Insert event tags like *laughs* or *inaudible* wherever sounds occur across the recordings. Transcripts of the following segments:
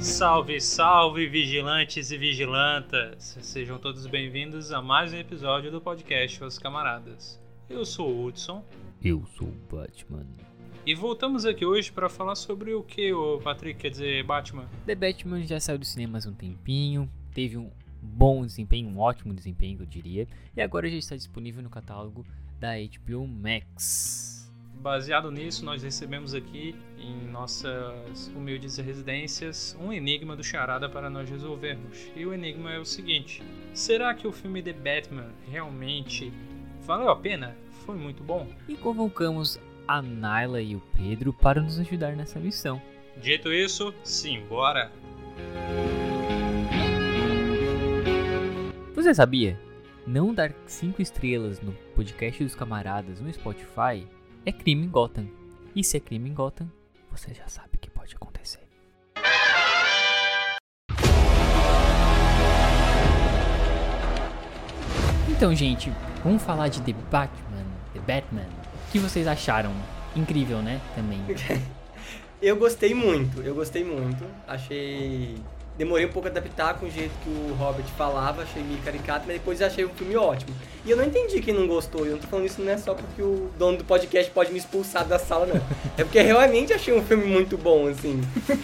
Salve, salve, vigilantes e vigilantas! Sejam todos bem-vindos a mais um episódio do podcast Os Camaradas. Eu sou o Hudson. Eu sou o Batman. E voltamos aqui hoje para falar sobre o que, o Patrick, quer dizer Batman? The Batman já saiu dos cinemas há um tempinho, teve um bom desempenho, um ótimo desempenho, eu diria, e agora já está disponível no catálogo da HBO Max. Baseado nisso, nós recebemos aqui em nossas humildes residências um enigma do Charada para nós resolvermos. E o enigma é o seguinte: será que o filme The Batman realmente valeu a pena? Foi muito bom? E convocamos a Naila e o Pedro para nos ajudar nessa missão. Dito isso, simbora! Você sabia? Não dar 5 estrelas no podcast dos camaradas no Spotify é crime em Gotham. E se é crime em Gotham, você já sabe o que pode acontecer. Então, gente, vamos falar de The Batman. The Batman. O que vocês acharam? Incrível, né? Também. *laughs* eu gostei muito, eu gostei muito. Achei demorei um pouco a adaptar com o jeito que o Robert falava, achei meio caricato, mas depois achei um filme ótimo. E eu não entendi quem não gostou, eu não tô falando isso não é só porque o dono do podcast pode me expulsar da sala, não. É porque realmente achei um filme muito bom, assim. *laughs*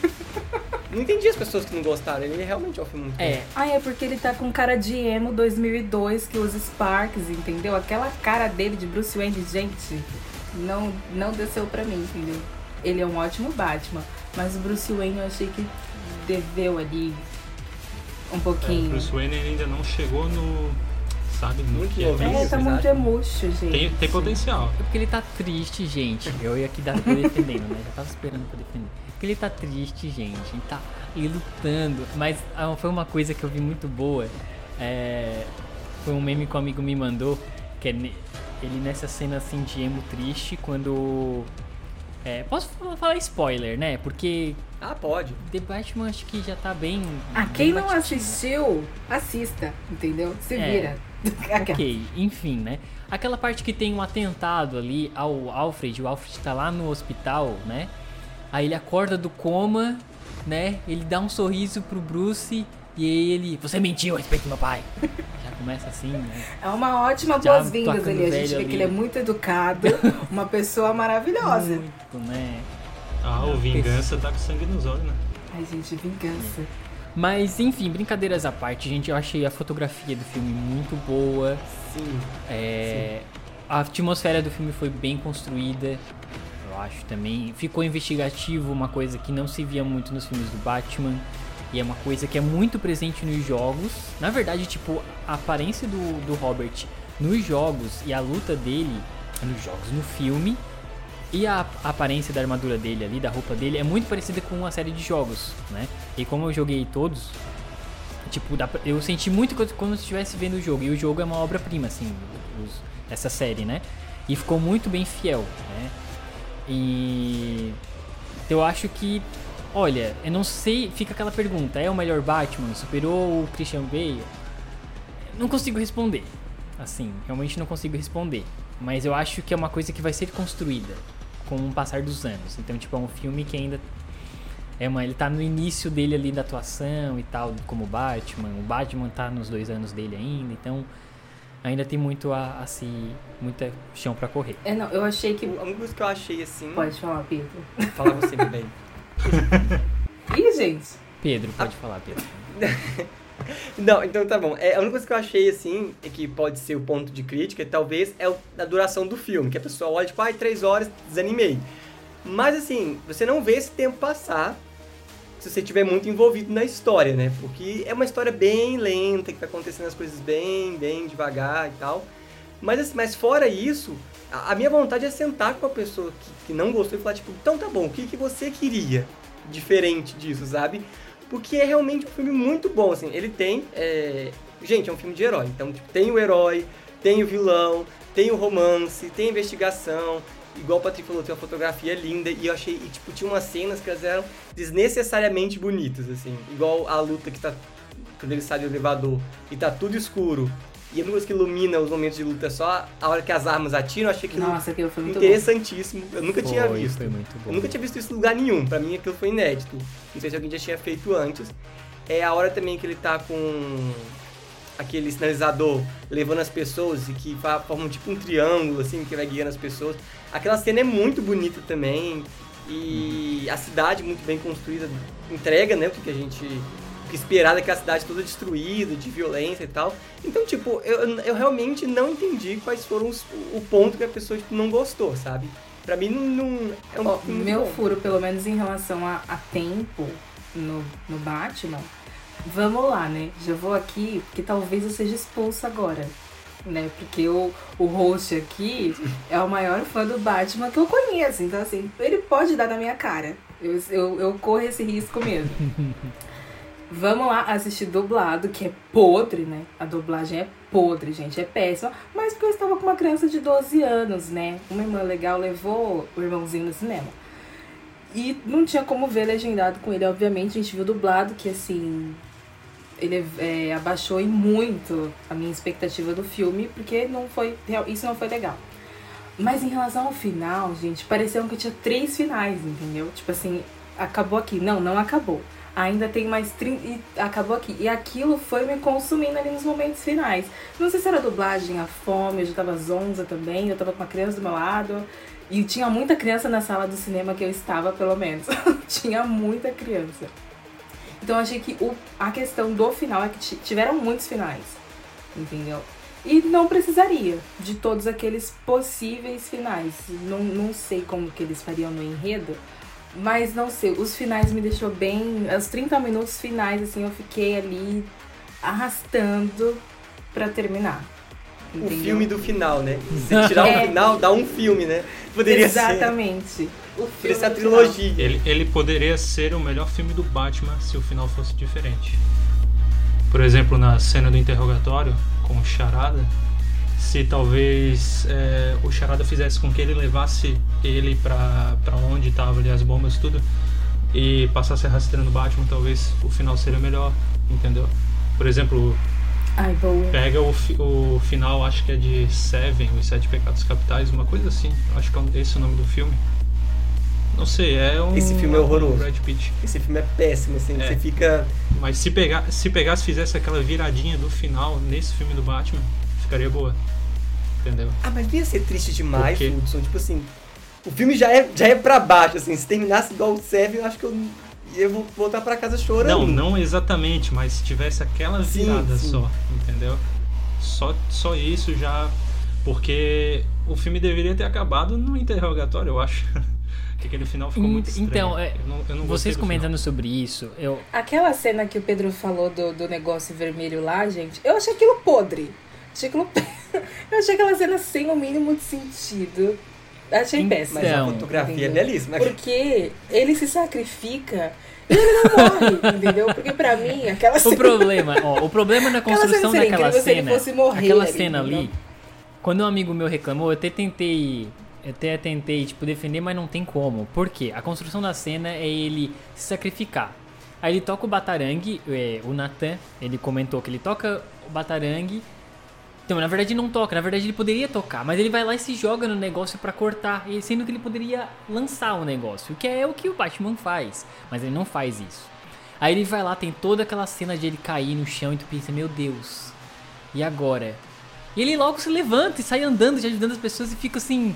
Não entendi as pessoas que não gostaram, ele realmente é um filme muito é. bom. Ah, é porque ele tá com cara de emo 2002, que usa Sparks, entendeu? Aquela cara dele de Bruce Wayne, gente, não, não desceu pra mim, entendeu? Ele é um ótimo Batman, mas o Bruce Wayne eu achei que deveu ali um pouquinho. É, Bruce Wayne ainda não chegou no. Sabe, no Muito que é. É, tá muito emuxo, gente. Tem, tem potencial. É porque ele tá triste, gente. Eu ia aqui dar pra defendendo, né? Já tava esperando pra defender. Porque ele tá triste, gente. Ele tá ele lutando. Mas ah, foi uma coisa que eu vi muito boa. É, foi um meme que um amigo me mandou. Que é ne- ele nessa cena assim de emo triste, quando. É, posso falar spoiler, né? Porque Ah, pode. The Batman acho que já tá bem. Ah, bem quem não batidinho. assistiu, assista, entendeu? Se É. vira. *laughs* Ok, enfim, né? Aquela parte que tem um atentado ali ao Alfred, o Alfred tá lá no hospital, né? Aí ele acorda do coma, né? Ele dá um sorriso pro Bruce e aí ele. Você mentiu a respeito do meu pai! *laughs* Começa assim, né? É uma ótima boas-vindas ali. A gente vê que ali. ele é muito educado, *laughs* uma pessoa maravilhosa. Muito, né? Ah, o Vingança tá com sangue nos olhos, né? Ai, gente, vingança. Mas enfim, brincadeiras à parte, gente, eu achei a fotografia do filme muito boa. Sim. É, a atmosfera do filme foi bem construída, eu acho também. Ficou investigativo, uma coisa que não se via muito nos filmes do Batman. E é uma coisa que é muito presente nos jogos. Na verdade, tipo, a aparência do, do Robert nos jogos e a luta dele nos jogos, no filme, e a, aparência da armadura dele ali, da roupa dele, é muito parecida com a série de jogos, né? E como eu joguei todos, Tipo, eu senti muito co- como se estivesse vendo o jogo. E o jogo é uma obra-prima, assim, os- essa série, né? E ficou muito bem fiel, né? E eu acho que, olha, eu não sei, fica aquela pergunta, é o melhor Batman? Superou o Christian Bale? Não consigo responder. Assim, realmente não consigo responder. Mas eu acho que é uma coisa que vai ser construída com o passar dos anos. Então, tipo, é um filme que ainda é, mano, ele tá no início dele ali da atuação e tal, como Batman. O Batman tá nos dois anos dele ainda, então ainda tem muito a, a se. muita chão pra correr. É, não, eu achei que. A única coisa que eu achei assim. Pode falar, Pedro. Falar você, meu bem. *laughs* *laughs* Ih, gente. Pedro, pode falar, Pedro. *laughs* Não, então tá bom. É, a única coisa que eu achei, assim, é que pode ser o ponto de crítica, talvez, é a duração do filme. Que a pessoa olha, tipo, ai, três horas, desanimei. Mas, assim, você não vê esse tempo passar se você estiver muito envolvido na história, né? Porque é uma história bem lenta, que vai acontecendo as coisas bem, bem devagar e tal. Mas, assim, mas fora isso, a, a minha vontade é sentar com a pessoa que, que não gostou e falar, tipo, então tá bom, o que, que você queria diferente disso, sabe? Porque é realmente um filme muito bom, assim. Ele tem. é, Gente, é um filme de herói. Então, tipo, tem o herói, tem o vilão, tem o romance, tem a investigação. Igual o Patrick falou, tem uma fotografia linda. E eu achei, e, tipo, tinha umas cenas que elas eram desnecessariamente bonitas, assim. Igual a luta que tá. Quando ele sai do elevador e tá tudo escuro. E a única coisa que ilumina os momentos de luta é só a hora que as armas atiram, eu achei que Nossa, aquilo foi muito bom. interessantíssimo. Eu nunca tinha Foi, visto. Foi muito bom. Eu nunca tinha visto isso em lugar nenhum. Pra mim aquilo foi inédito. Não sei se alguém já tinha feito antes. É a hora também que ele tá com aquele sinalizador levando as pessoas e que fa- forma tipo um triângulo, assim, que vai guiando as pessoas. Aquela cena é muito bonita também. E a cidade muito bem construída entrega, né, o que a gente esperar daquela cidade toda destruída, de violência e tal. Então, tipo, eu, eu realmente não entendi quais foram os, o ponto que a pessoa tipo, não gostou, sabe? Pra mim não, não é um muito meu bom. furo, pelo menos em relação a, a tempo no, no Batman, vamos lá, né? Já vou aqui, porque talvez eu seja expulsa agora. Né? Porque o, o host aqui *laughs* é o maior fã do Batman que eu conheço. Então, assim, ele pode dar na minha cara. Eu, eu, eu corro esse risco mesmo. *laughs* Vamos lá assistir dublado, que é podre, né? A dublagem é podre, gente, é péssima. Mas porque eu estava com uma criança de 12 anos, né? Uma irmã legal levou o irmãozinho no cinema. E não tinha como ver legendado com ele, obviamente. A gente viu dublado, que assim. Ele é, abaixou muito a minha expectativa do filme, porque não foi. Isso não foi legal. Mas em relação ao final, gente, pareceu que tinha três finais, entendeu? Tipo assim, acabou aqui. Não, não acabou. Ainda tem mais 30. E acabou aqui. E aquilo foi me consumindo ali nos momentos finais. Não sei se era dublagem, a fome, eu já tava zonza também, eu tava com uma criança do meu lado. E tinha muita criança na sala do cinema que eu estava, pelo menos. *laughs* tinha muita criança. Então eu achei que o, a questão do final é que ti- tiveram muitos finais. Entendeu? E não precisaria de todos aqueles possíveis finais. Não, não sei como que eles fariam no enredo. Mas não sei, os finais me deixou bem. Os 30 minutos finais, assim, eu fiquei ali arrastando pra terminar. O entendeu? filme do final, né? Se tirar *laughs* É. o final, dá um filme, né? Poderia ser. Exatamente. O ser a do trilogia. Ele, ele poderia ser o melhor filme do Batman se o final fosse diferente. Por exemplo, na cena do interrogatório com o Charada, se talvez é, o Charada fizesse com que ele levasse ele pra, pra onde tava ali as bombas tudo e passasse arrastando o Batman, talvez o final seria melhor, entendeu? Por exemplo, Ai, pega o, o final, acho que é de Seven, Os Sete Pecados Capitais, uma coisa assim. Acho que é esse o nome do filme. Não sei, é um. Esse filme é horroroso. Brad Pitt. Esse filme é péssimo, assim. É. Você fica. Mas se, pegar, se pegasse e fizesse aquela viradinha do final nesse filme do Batman, ficaria boa. Entendeu? Ah, mas ia ser triste demais? Hudson. Tipo assim, o filme já é, já é pra baixo, assim. Se terminasse igual o Seven, eu acho que eu ia vo- voltar pra casa chorando. Não, não exatamente, mas se tivesse aquela Sim, virada sim. só, entendeu? Só, só isso já. Porque o filme deveria ter acabado no interrogatório, eu acho. *laughs* que aquele final ficou muito estranho. Então, é, Eu não- eu não Vocês do comentando sobre isso, eu, Aquela cena que o Pedro falou do, do negócio vermelho lá, gente, eu achei aquilo podre. Achei aquilo. *laughs* eu achei aquela cena sem o mínimo de sentido. Achei Então, péssimo. Mas a Não, fotografia é belíssima. Porque ele se sacrifica e ele não morre, *laughs* entendeu? Porque pra mim, aquela O cena. problema, ó, o problema na construção cena daquela incrível se ele cena, fosse morrer aquela cena ali, entendeu? quando um amigo meu reclamou, eu até tentei, eu até tentei, tipo, defender, mas não tem como. Por quê? A construção da cena é ele se sacrificar. Aí ele toca o batarangue, é, o Nathan, ele comentou que ele toca o batarangue, então, na verdade não toca, na verdade ele poderia tocar, mas ele vai lá e se joga no negócio pra cortar, sendo que ele poderia lançar o negócio, que é o que o Batman faz, mas ele não faz isso. Aí ele vai lá, tem toda aquela cena de ele cair no chão e tu pensa, meu Deus, e agora? E ele logo se levanta e sai andando, já ajudando as pessoas e fica assim.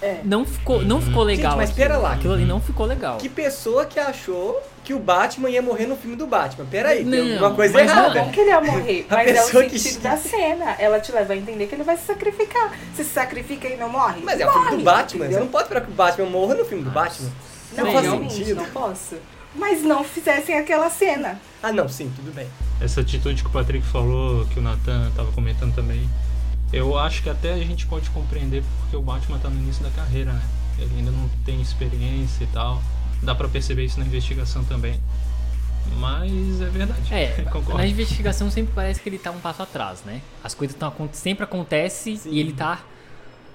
É. Não ficou, não ficou legal. mas aquilo. pera lá. Aquilo ali não ficou legal. Que pessoa que achou que o Batman ia morrer no filme do Batman? Pera aí, tem Não, alguma coisa mas não, errada. Como que ele ia *laughs* morrer? A Mas é o pessoa que- sentido da cena. Ela te leva a entender que ele vai se sacrificar. Se se sacrifica e não morre. Mas é o filme do Batman. entendeu? Você não pode esperar que o Batman morra no filme do Batman. Não, Não faz sentido. não posso. Mas não fizessem aquela cena. Ah, não, sim, tudo bem. Essa atitude que o Patrick falou, que o Nathan tava comentando também, eu acho que até a gente pode compreender porque o Batman tá no início da carreira, né? Ele ainda não tem experiência e tal. Dá pra perceber isso na investigação também. Mas é verdade. É, *laughs* concordo. na investigação sempre parece que ele tá um passo atrás, né? As coisas tão, sempre acontecem Sim. e ele tá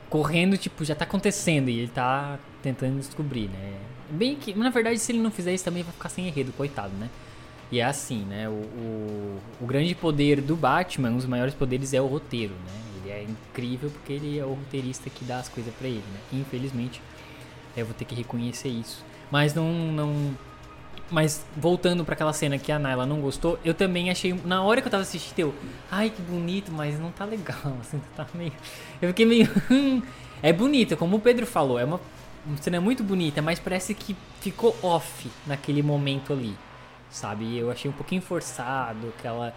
correndo, tipo, já tá acontecendo e ele tá tentando descobrir, né? Bem que, na verdade, se ele não fizer isso também vai ficar sem enredo, coitado, né? E é assim, né? O, o, o, grande poder do Batman, um dos maiores poderes é o roteiro, né? É incrível porque ele é o roteirista que dá as coisas para ele, né? Infelizmente, eu vou ter que reconhecer isso. Mas não, não mas voltando para aquela cena que a Naila não gostou, eu também achei. Na hora que eu tava assistindo, eu. Ai, que bonito, mas não tá legal. *laughs* Assim, tá meio. Eu fiquei meio. é bonita, como o Pedro falou, é uma cena muito bonita, mas parece que ficou off naquele momento ali. Sabe? Eu achei um pouquinho forçado aquela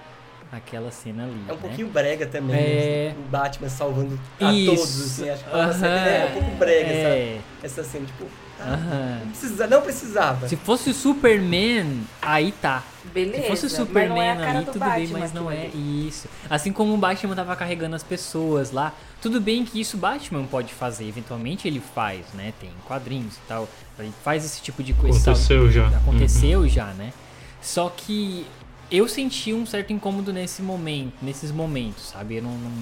aquela cena ali. É um né? pouquinho brega também. É... Né? O Batman salvando a Isso. todos, assim. Acho que uh -huh. é um pouco brega é... essa, essa cena, tipo. Uhum. Não, precisa, não precisava. Se fosse o Superman, aí tá. Beleza. Se fosse o Superman é ali, tudo Batman bem, mas não é isso. Assim como o Batman tava carregando as pessoas lá, tudo bem que isso o Batman pode fazer, eventualmente ele faz, né? Tem quadrinhos e tal. Ele faz esse tipo de coisa. Aconteceu já. Aconteceu uhum. já, né? Só que eu senti um certo incômodo nesse momento, nesses momentos, sabe? Eu não, não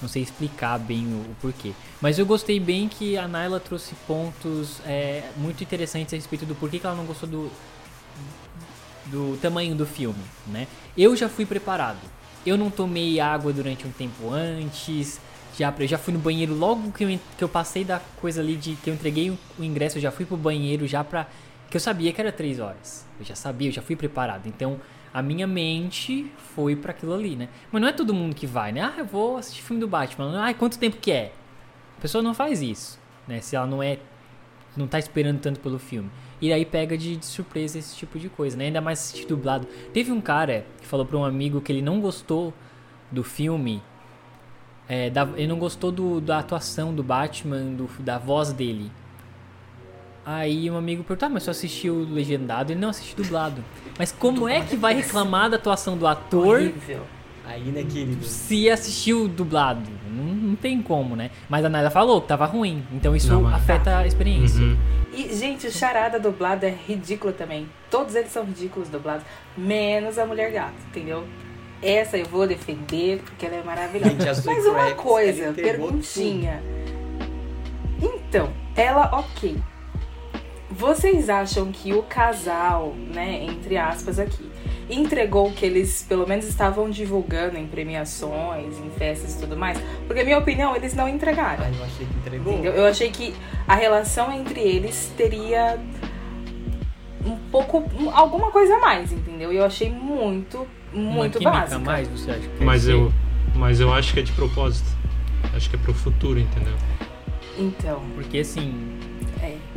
não sei explicar bem o, o, porquê. Mas eu gostei bem que a Naila trouxe pontos é, muito interessantes a respeito do porquê que ela não gostou do, do tamanho do filme, né? Eu já fui preparado. Eu não tomei água durante um tempo antes. Já, eu já fui no banheiro logo que eu, que eu passei da coisa ali de que eu entreguei o, o ingresso, eu já fui pro banheiro já pra. Que eu sabia que era três horas. Eu já sabia, eu já fui preparado. Então a minha mente foi para aquilo ali, né? Mas não é todo mundo que vai, né? Ah, eu vou assistir filme do Batman. Ah, quanto tempo que é? A pessoa não faz isso, né? Se ela não é não tá esperando tanto pelo filme. E aí pega de, de surpresa esse tipo de coisa, né? Ainda mais assistir dublado. Teve um cara que falou para um amigo que ele não gostou do filme. É, da, ele não gostou do, da atuação do Batman, do, da voz dele. Aí um amigo perguntou, ah, mas você assistiu legendado? Ele não assistiu dublado. Mas *laughs* como é que vai reclamar da atuação do ator? Horrível. Aí, né, querido? Se assistiu dublado. Não, não tem como, né? Mas a Naila falou que tava ruim. Então isso não, afeta a experiência. Uhum. E, gente, o charada dublado é ridículo também. Todos eles são ridículos dublados. Menos a Mulher Gato, entendeu? Essa eu vou defender porque ela é maravilhosa. Gente, Mas uma coisa, perguntinha. Então, ela, ok vocês acham que o casal, né, entre aspas aqui, entregou o que eles pelo menos estavam divulgando em premiações, em festas e tudo mais? Porque, minha opinião, eles não entregaram. Ah, eu achei que entregou. Entendeu? Eu achei que a relação entre eles teria um pouco. alguma coisa a mais, entendeu? E eu achei muito, muito Uma básica. mais, você acha que mas eu, mas eu acho que é de propósito. Acho que é pro futuro, entendeu? Então. Porque assim,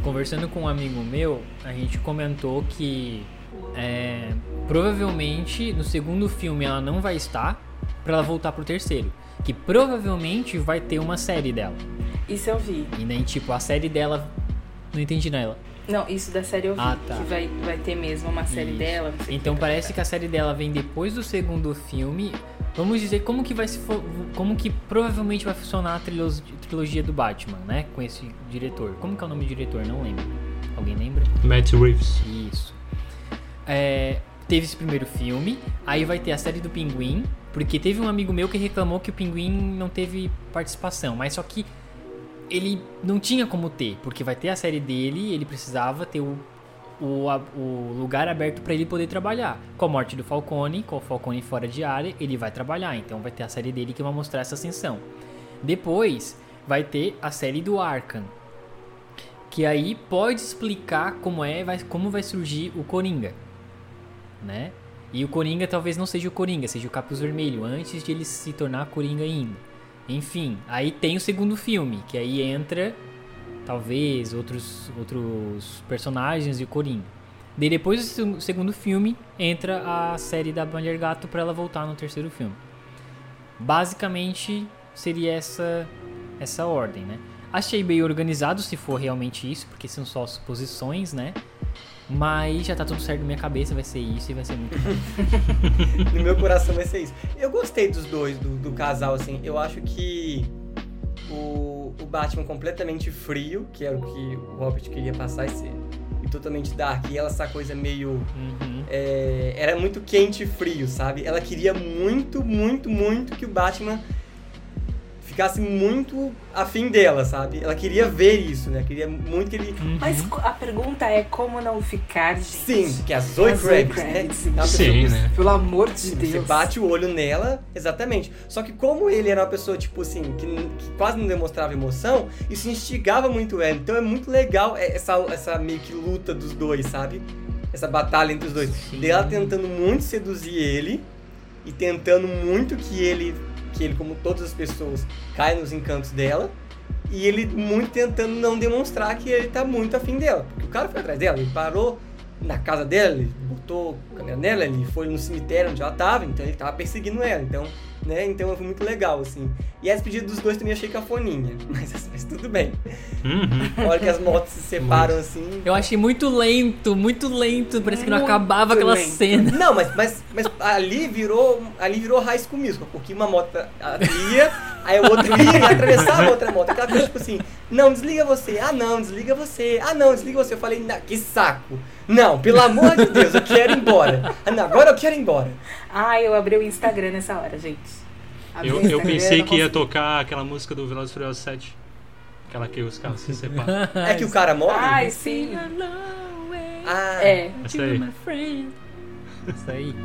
conversando com um amigo meu, a gente comentou que é, provavelmente no segundo filme ela não vai estar para ela voltar pro terceiro. Que provavelmente vai ter uma série dela. Isso eu vi. E nem tipo, a série dela. Não entendi nela. Não, isso da série eu vi. Ah, tá. Que vai, vai ter mesmo uma série isso. dela. então parece que a série dela vem depois do segundo filme. Vamos dizer como que vai se como que provavelmente vai funcionar a trilogia, do Batman, né? Com esse diretor. Como que é o nome do diretor? Não lembro. Alguém lembra? Matt Reeves. Isso. É, teve esse primeiro filme, aí vai ter a série do Pinguim, porque teve um amigo meu que reclamou que o Pinguim não teve participação, mas só que ele não tinha como ter, porque vai ter a série dele, ele precisava ter o o, o lugar aberto para ele poder trabalhar. Com a morte do Falcone, com o Falcone fora de área, ele vai trabalhar. Então vai ter a série dele que vai mostrar essa ascensão. Depois vai ter a série do Arkham, que aí pode explicar como é, vai, como vai surgir o Coringa, né? E o Coringa talvez não seja o Coringa, seja o Capuz Vermelho, antes de ele se tornar Coringa ainda. Enfim, aí tem o segundo filme, que aí entra talvez outros outros personagens e o Coringa. Daí depois do segundo filme entra a série da Mulher Gato para ela voltar no terceiro filme. Basicamente seria essa essa ordem, né? Achei bem organizado se for realmente isso, porque são só suposições, né? Mas já tá tudo certo na minha cabeça, vai ser isso e vai ser muito *laughs* no meu coração vai ser isso. Eu gostei dos dois, do, do casal, assim. Eu acho que o, o Batman completamente frio, que era o que o Robert queria passar, esse, e totalmente dark. E ela, essa coisa meio. Uhum. É, era muito quente e frio, sabe? Ela queria muito, muito, muito que o Batman ficasse muito afim dela, sabe? Ela queria ver isso, né? Queria muito que ele. Mas co- a pergunta é como não ficar, gente? Sim, que é a Zoe A Zoe Kravitz, né? É pessoa Sim, né? Pelo amor de Você Deus. bate o olho nela, exatamente. Só que como ele era uma pessoa, tipo assim, que, que quase não demonstrava emoção, isso instigava muito ela. Então é muito legal essa, essa meio que luta dos dois, sabe? Essa batalha entre os dois. Sim. Dela tentando muito seduzir ele e tentando muito que ele, que ele, como todas as pessoas, caia nos encantos dela. E ele muito tentando não demonstrar que ele tá muito afim dela. Porque o cara foi atrás dela, ele parou na casa dela, ele botou a câmera nela, ele foi no cemitério onde ela tava, então ele tava perseguindo ela. Então, né, então foi muito legal, assim. E a despedida dos dois também achei cafoninha, *laughs* mas, mas tudo bem. Uhum. A hora que as motos se separam, assim... Eu achei muito lento, muito lento. Parece que não acabava aquela lento. cena. Não, mas, mas, mas ali virou ali virou High School Musical, porque uma moto ia, aí o outro ia e atravessava a *laughs* outra moto. Aquela coisa tipo assim, não, desliga você, ah não, desliga você, ah não, desliga você. Eu falei, "Na- que saco. Não, pelo amor de Deus, eu quero ir embora. Ah, não, agora eu quero ir embora. Ah, eu abri o Instagram nessa hora, gente. Abri Eu, eu pensei que ia tocar aquela música do Velozes Furiosos 7. Aquela que os carros se separam. *laughs* É que o cara morre? Ai, sim. Ah, É. Essa aí. Isso aí.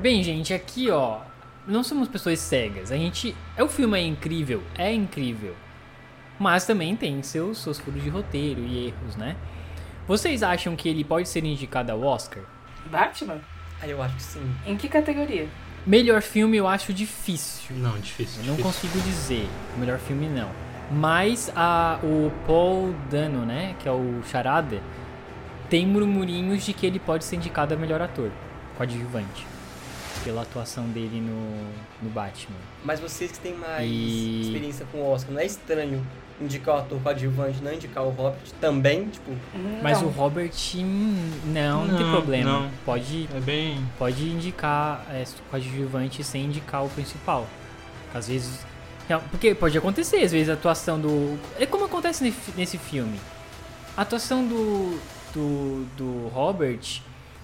Bem, gente, aqui ó, não somos pessoas cegas. A gente, é o filme é incrível, é incrível, mas também tem seus seus furos de roteiro e erros, né? Vocês acham que ele pode ser indicado ao Oscar? Batman? aí eu acho que sim. Em que categoria? Melhor filme eu acho difícil. Não, difícil. Eu não difícil. consigo dizer. O melhor filme não. Mas a, o Paul Dano, né? Que é o Charada, tem murmurinhos de que ele pode ser indicado a melhor ator, coadjuvante. Pela atuação dele no, no Batman. Mas vocês que têm mais E- experiência com o Oscar, não é estranho indicar o ator coadjuvante, não indicar o Robert também? Tipo, Mas Não. o Robert, hum, não, não, tem Não, problema. não. Pode, É bem. pode indicar é, coadjuvante sem indicar o principal. Às vezes. Não, porque pode acontecer, às vezes a atuação do. É como acontece nesse, nesse filme. A atuação do, do, do Robert,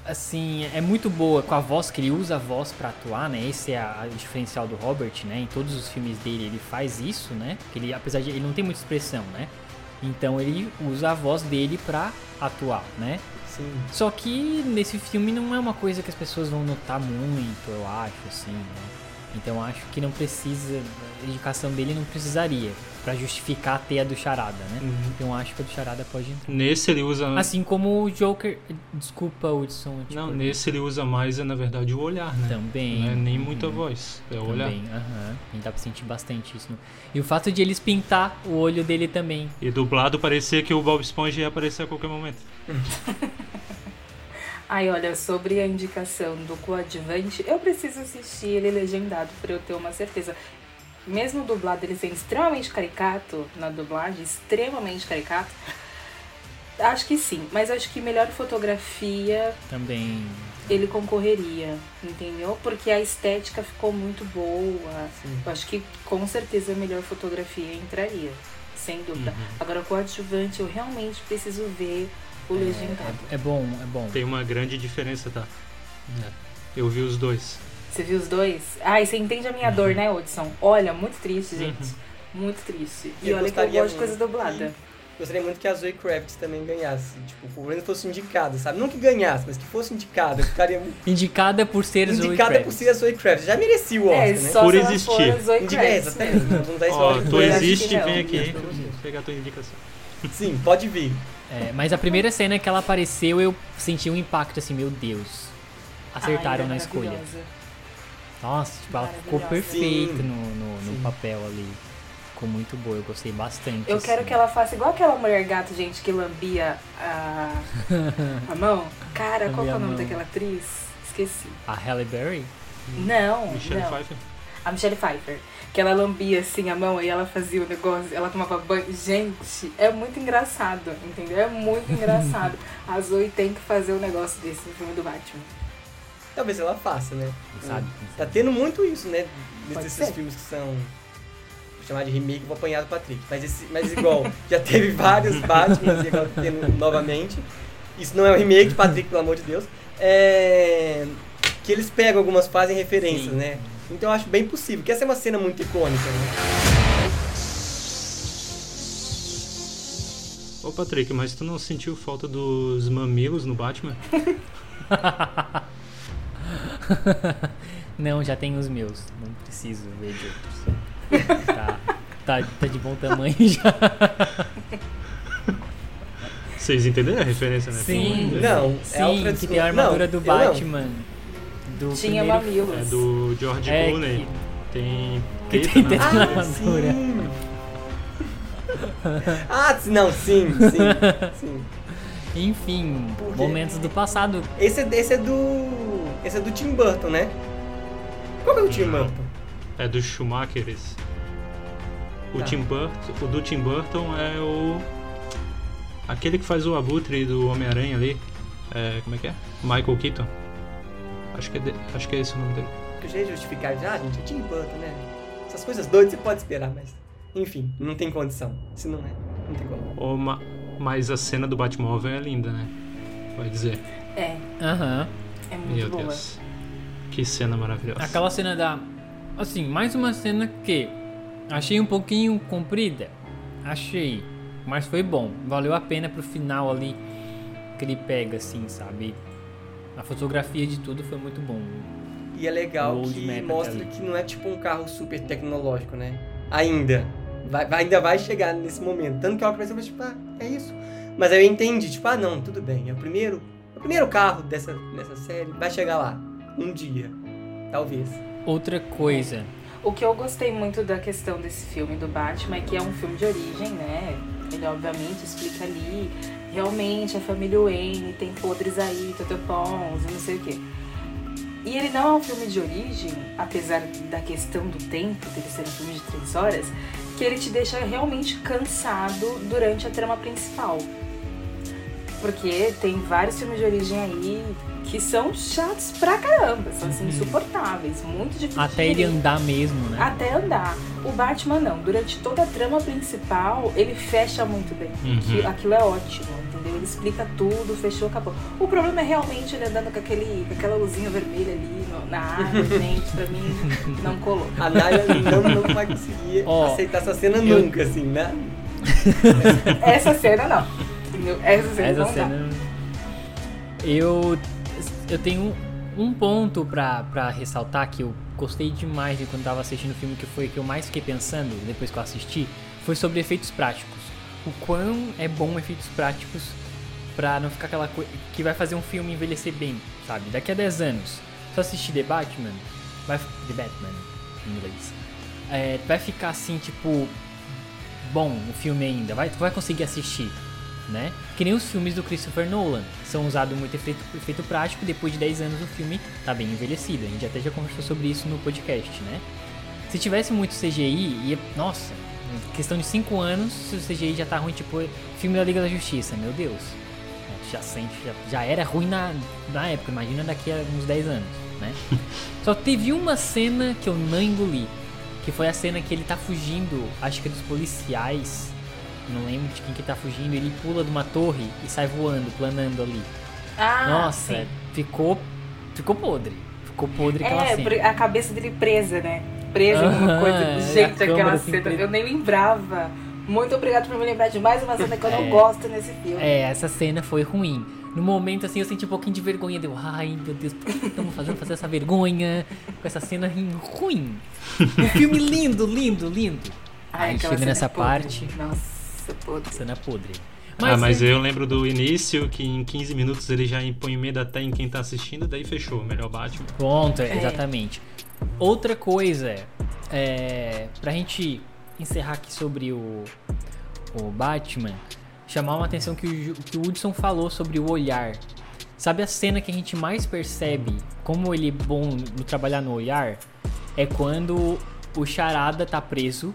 assim, é muito boa com a voz, que ele usa a voz pra atuar, né? Esse é a, a diferencial do Robert, né? Em todos os filmes dele ele faz isso, né? Porque ele, apesar de ele não tem muita expressão, né? Então ele usa a voz dele pra atuar, né? sim. Só que nesse filme não é uma coisa que as pessoas vão notar muito, eu acho, assim, né? Então acho que não precisa, a indicação dele não precisaria pra justificar ter a do Charada, né? Uhum. Então acho que a do Charada pode entrar. Nesse ele usa. Assim como o Joker, desculpa Hudson, tipo, Não, nesse ele usa mais, é, na verdade, o olhar, né? também. Não é nem muita Uhum. voz, é o olhar. Também, aham. E dá pra sentir bastante isso. no- E o fato de eles pintar o olho dele também. E dublado parecia que o Bob Esponja ia aparecer a qualquer momento. *laughs* Ai, olha, sobre a indicação do coadjuvante, eu preciso assistir ele legendado pra eu ter uma certeza. Mesmo dublado ele sendo extremamente caricato na dublagem, extremamente caricato, acho que sim. Mas acho que melhor fotografia Também. ele concorreria, entendeu? Porque a estética ficou muito boa. Sim. Eu acho que com certeza a melhor fotografia entraria, sem dúvida. Uhum. Agora, coadjuvante, eu realmente preciso ver o legendado. É, é bom, é bom. Tem uma grande diferença, tá? Eu vi os dois. Você viu os dois? Ai, você entende a minha dor, né, Hudson? Olha, muito triste, gente. Muito triste. E Eu olha que eu gostaria gosto de coisa muito dublada. Gostaria muito que a Zoe Kravitz também ganhasse. Tipo, pelo menos fosse indicada, sabe? Não que ganhasse, mas que fosse indicada. Eu ficaria muito Indicada por ser Zoe indicada por ser a Zoe Kravitz. Já merecia o Oscar, É, né? só Por se ela existir. for a Zoe Indica, é, exatamente. Vamos usar isso Ó, tu existe, não. vem aqui. Você. Pegar a tua indicação. Sim, pode vir. É, mas a primeira cena que ela apareceu, eu senti um impacto assim, meu Deus. Acertaram Ai, na é escolha. Nossa, tipo, ela ficou perfeita no, no, no papel ali. Ficou muito boa, eu gostei bastante. Eu assim. quero que ela faça igual aquela mulher gato, gente, que lambia a, *laughs* a mão. Cara, qual que é o nome mão. daquela atriz? Esqueci. A Halle Berry? Não, Michelle não. Pfeiffer. A Michelle Pfeiffer. Que ela lambia assim a mão e ela fazia o negócio, ela tomava banho. Gente, é muito engraçado, entendeu? É muito *laughs* engraçado. A Zoe tem que fazer um negócio desse no filme do Batman. Talvez ela faça, né? Quem sabe? Tá tendo muito isso, né? Ser. filmes que são. Vou chamar de remake, vou apanhar do Patrick. Mas, esse, mas igual, *laughs* já teve vários Batman e agora tá tendo novamente. Isso não é um remake, Patrick, pelo amor de Deus. é, que eles pegam algumas fazem referências, Sim. né? Então eu acho bem possível, que essa é uma cena muito icônica, né? Ô Patrick, mas tu não sentiu falta dos mamilos no Batman? *laughs* Não, já tenho os meus. Não preciso ver de outros. Tá, tá, tá de bom tamanho já. Vocês entenderam a referência, né? Sim. Não, é Sim, que tem a armadura Não, do. Batman. Do Tinha primeiro... mamilos. É do George É, Clooney. Tem que teta tem na teta Ah, na armadura. sim. *laughs* ah, não, sim, sim, sim. Enfim, Porque- momentos do passado. Esse, é- esse é do. Esse é do Tim Burton, né? Qual que é o Tim Não. Burton? É do Schumacher esse. O, Tá. Tim Burton, o do Tim Burton é o. Aquele que faz o abutre do Homem-Aranha ali. É, como é que é? Michael Keaton. Acho que é, de- acho que é esse o nome dele. Que eu já ia justificar já, gente, é Tim Burton, né? Essas coisas doidas você pode esperar, mas. Enfim, não tem condição. Se não é, não tem como. Ou ma- mas a cena do Batmóvel é linda, né? Vai dizer. É, Aham. é muito Meu boa. Deus. Que cena maravilhosa. Aquela cena da. Assim, mais uma cena que achei um pouquinho comprida. Achei. Mas foi bom. Valeu a pena pro final ali que ele pega, assim, sabe? A fotografia de tudo foi muito bom. E é legal que mostra ali. que não é tipo um carro super tecnológico, né? Ainda. Vai, vai- ainda vai chegar nesse momento. Tanto que a eu pensei, tipo, ah, é isso. Mas aí eu entendi, tipo, ah, não, tudo bem. É o primeiro, o primeiro carro dessa, dessa série. Vai chegar lá. Um dia. Talvez. Outra coisa. O que eu gostei muito da questão desse filme do Batman é que é um filme de origem, né? Ele obviamente explica ali, realmente a família Wayne tem podres aí, totopons e não sei o quê. E ele não é um filme de origem, apesar da questão do tempo, dele ser um filme de três horas, que ele te deixa realmente cansado durante a trama principal. Porque tem vários filmes de origem aí que são chatos pra caramba, são assim, insuportáveis, muito difíceis. Até ele andar mesmo, né? Até andar. O Batman não. Durante toda a trama principal, ele fecha muito bem. Uhum. Aquilo é ótimo, entendeu? Ele explica tudo, fechou, acabou. O problema é realmente ele andando com, aquele, com aquela luzinha vermelha ali no- na água, *laughs* gente, pra mim não colou. A Naya *laughs* não, não vai conseguir Ó, aceitar essa cena eu- nunca, assim, né? *laughs* Essa cena não. Essa cena Essa não dá. cena. Eu. Eu tenho um ponto pra, pra ressaltar que eu gostei demais de quando tava assistindo o filme, que foi que eu mais fiquei pensando depois que eu assisti, foi sobre efeitos práticos. O quão é bom efeitos práticos pra não ficar aquela coisa que vai fazer um filme envelhecer bem, sabe? Daqui a 10 anos, se assistir The Batman, vai, The Batman em inglês, é, vai ficar assim, tipo, bom o filme ainda, vai, tu vai conseguir assistir, né? Que nem os filmes do Christopher Nolan, são usados muito efeito, efeito prático, depois de 10 anos o filme tá bem envelhecido, a gente até já conversou sobre isso no podcast, né? Se tivesse muito CGI, ia, nossa, questão de 5 anos, se o CGI já tá ruim, tipo, filme da Liga da Justiça, meu Deus. Já sente, já, já era ruim na, na época, imagina daqui a uns 10 anos, né? *laughs* Só teve uma cena que eu não engoli, que foi a cena que ele tá fugindo, acho que é dos policiais, não lembro de quem que tá fugindo, ele pula de uma torre e sai voando, planando ali. Ah, Nossa, sim. ficou ficou podre. Ficou podre aquela É, cena. a cabeça dele presa, né? Presa em alguma coisa. é, Gente, aquela assim, cena, eu nem lembrava. Muito obrigado por me lembrar de mais uma cena que eu não É. gosto nesse filme. É, essa cena foi ruim. No momento, assim, eu senti um pouquinho de vergonha. Deu, ai meu Deus, por que estamos fazendo fazer essa vergonha com essa cena ruim? Um filme lindo, lindo, lindo. Ai, Aí aquela chega cena nessa é podre. parte, Nossa, podre. cena podre. ah, mas é- eu lembro do início que em 15 minutos ele já impõe medo até em quem tá assistindo, daí fechou. Melhor Batman. Pronto, é, É. exatamente. Outra coisa, é, pra gente encerrar aqui sobre o, o Batman, chamar uma atenção que o, que o Hudson falou sobre o olhar. Sabe a cena que a gente mais percebe como ele é bom no trabalhar no olhar? É quando o Charada tá preso,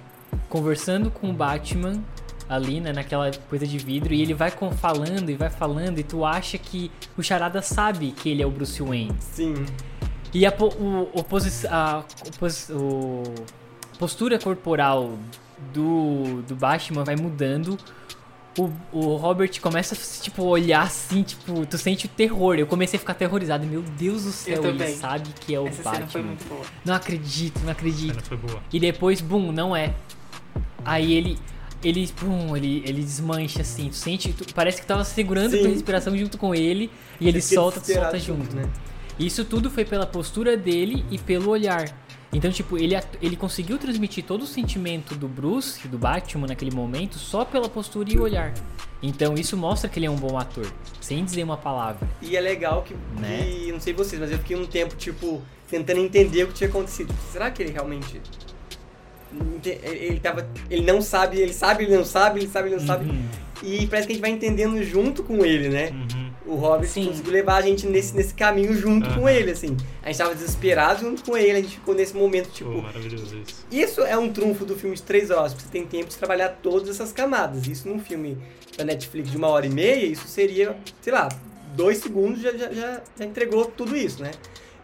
conversando com o Batman ali, né, naquela coisa de vidro, e ele vai falando e vai falando, e tu acha que o Charada sabe que ele é o Bruce Wayne. Sim. E a, o, o posi- a o- postura corporal do, do Batman vai mudando. o, o Robert começa a, tipo, olhar assim, tipo, tu sente o terror. Eu comecei a ficar aterrorizado. Meu Deus do céu, ele sabe que é o Essa Batman. cena foi muito boa. Não acredito, não A acredito. cena foi boa. E depois, bum, não é. Aí ele. Ele, pum, ele, ele desmancha assim, tu sente, tu- parece que tava segurando Sim. tua respiração junto com ele e ele fica solta, tu solta junto. né? Isso tudo foi pela postura dele e pelo olhar. Então, tipo, ele, ele conseguiu transmitir todo o sentimento do Bruce, do Batman naquele momento, só pela postura e olhar. Então, isso mostra que ele é um bom ator, sem dizer uma palavra. E é legal que, Né? que- não sei vocês, mas eu fiquei um tempo, tipo, tentando entender o que tinha acontecido. Será que ele realmente. ente- Ele tava. Ele não sabe, ele sabe, ele não sabe, ele sabe, ele não sabe. Uhum. E parece que a gente vai entendendo junto com ele, né? Uhum. O Hobbit Sim. conseguiu levar a gente nesse, nesse caminho junto com Aham. ele, assim. A gente tava desesperado junto com ele, a gente ficou nesse momento, tipo. Pô, maravilhoso isso. Isso é um trunfo do filme de três horas, porque você tem tempo de trabalhar todas essas camadas. Isso num filme da Netflix de uma hora e meia, isso seria, sei lá, dois segundos já, já, já, já entregou tudo isso, né?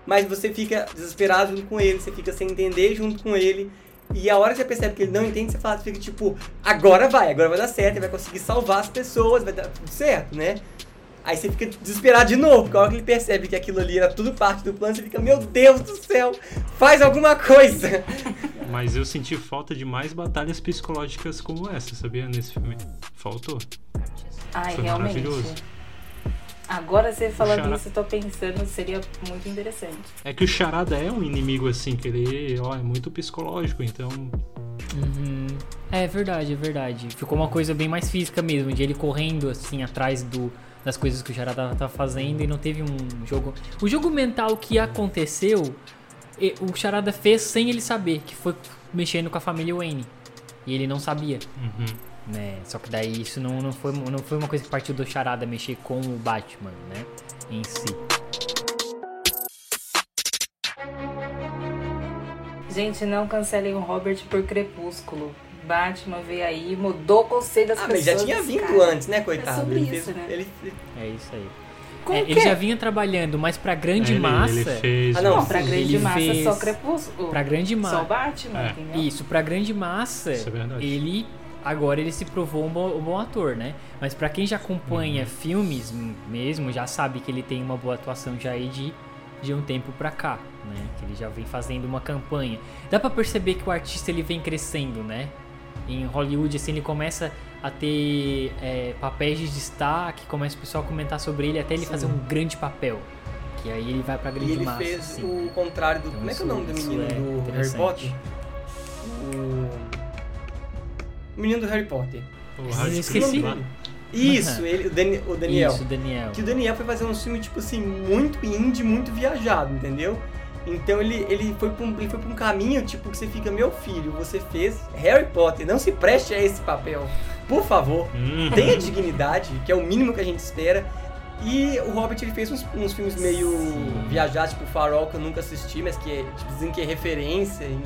Mas você fica desesperado junto com ele, você fica sem entender junto com ele. E a hora que você percebe que ele não entende, você fala, você fica tipo, agora vai, agora vai dar certo, ele vai conseguir salvar as pessoas, vai dar tudo certo, né? Aí você fica desesperado de novo, porque a hora que ele percebe que aquilo ali era tudo parte do plano, você fica, meu Deus do céu, faz alguma coisa! *laughs* Mas eu senti falta de mais batalhas psicológicas como essa, sabia? Nesse filme. Faltou. Ai, Foi realmente. maravilhoso. Agora você falando isso, eu tô pensando, seria muito interessante. É que o Charada é um inimigo assim, que ele ó, é muito psicológico, então. Uhum. É verdade, é verdade. Ficou uma coisa bem mais física mesmo, de ele correndo assim atrás do, das coisas que o Charada tá fazendo e não teve um jogo. O jogo mental que aconteceu, e- o Charada fez sem ele saber, que foi mexendo com a família Wayne. E ele não sabia, Uhum. né? Só que daí isso não, não, foi, não foi uma coisa que partiu do Charada mexer com o Batman, né? Em si. Gente, não cancelem o Robert por Crepúsculo. Batman veio aí, mudou o conceito das Ah, mas pessoas. já tinha vindo cara. antes, né, coitado? sobre ele isso, né? Ele, É isso aí. É, ele é? já vinha trabalhando, mas pra grande ele, massa. ele fez. Ah, não, Não, pra sim, grande ele massa fez- só Crepúsculo. Pra grande massa. Só Batman, É. entendeu? Isso, pra grande massa, Isso é verdade. ele agora ele se provou um bom, um bom ator, né? Mas pra quem já acompanha Uhum. filmes mesmo, já sabe que ele tem uma boa atuação já aí de, de um tempo pra cá, né? Que ele já vem fazendo uma campanha. Dá pra perceber que o artista ele vem crescendo, né? Em Hollywood, assim, ele começa a ter é, papéis de destaque, começa o pessoal a comentar sobre ele até ele Sim. fazer um grande papel. Que aí ele vai pra grande e ele massa. fez assim. o contrário do. Então como é que é o nome do menino é do Harry. Potter? O. O menino do Harry Potter. O esqueci. Lá. Isso, Uhum. ele, o, Dani- o Daniel. Isso, Daniel. Que o Daniel foi fazer um filme, tipo assim, muito indie, muito viajado, entendeu? Então ele, ele, foi pra um, ele foi pra um caminho, tipo, que você fica, meu filho, você fez Harry Potter, não se preste a esse papel. Por favor, Hum. tenha dignidade, que é o mínimo que a gente espera. E o Hobbit ele fez uns, uns filmes meio Sim. viajados, tipo Farol, que eu nunca assisti, mas que é, tipo, dizem que é referência em,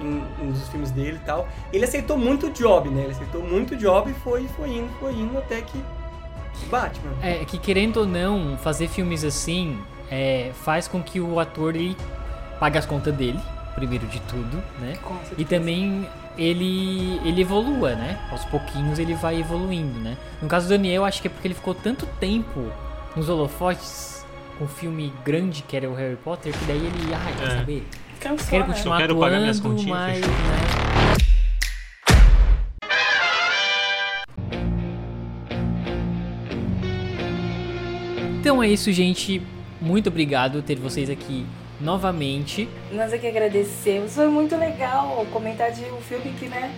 em, em, em dos filmes dele e tal. Ele aceitou muito o job, né? Ele aceitou muito o job e foi, foi indo, foi indo até que Batman. É que querendo ou não, fazer filmes assim é, faz com que o ator ele pague as contas dele, primeiro de tudo, né? E também ele ele evolua, né? Aos pouquinhos ele vai evoluindo, né? No caso do Daniel, acho que é porque ele ficou tanto tempo nos holofotes com um filme grande que era o Harry Potter, que daí ele, ai, quer É. saber? Cansou, Quero né? continuar Só quero pagar minhas atuando, continhas, mas, né? Então é isso, gente. Muito obrigado ter vocês aqui novamente. Nós aqui agradecemos. Foi muito legal comentar de um filme que, né?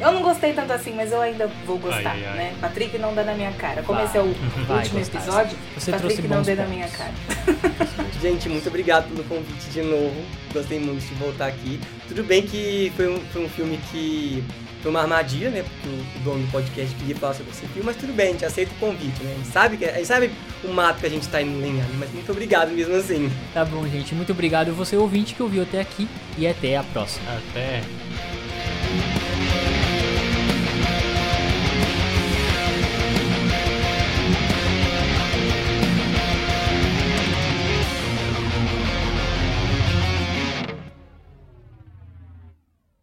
Eu não gostei tanto assim, mas eu ainda vou gostar, Ai, ai, né? Patrick não dá na minha cara. Como Vai. esse é o Vai último gostar. episódio, Você Patrick não dê na minha cara. *laughs* Gente, muito obrigado pelo convite de novo. Gostei muito de voltar aqui. Tudo bem que foi um, foi um filme que foi uma armadilha, né? Porque o dono do podcast queria falar sobre esse filme, mas tudo bem, a gente aceita o convite, né? A gente sabe, que, a gente sabe o mato que a gente tá indo lenhar, mas muito obrigado mesmo assim. Tá bom, gente. Muito obrigado você ouvinte que ouviu até aqui e até a próxima. Até.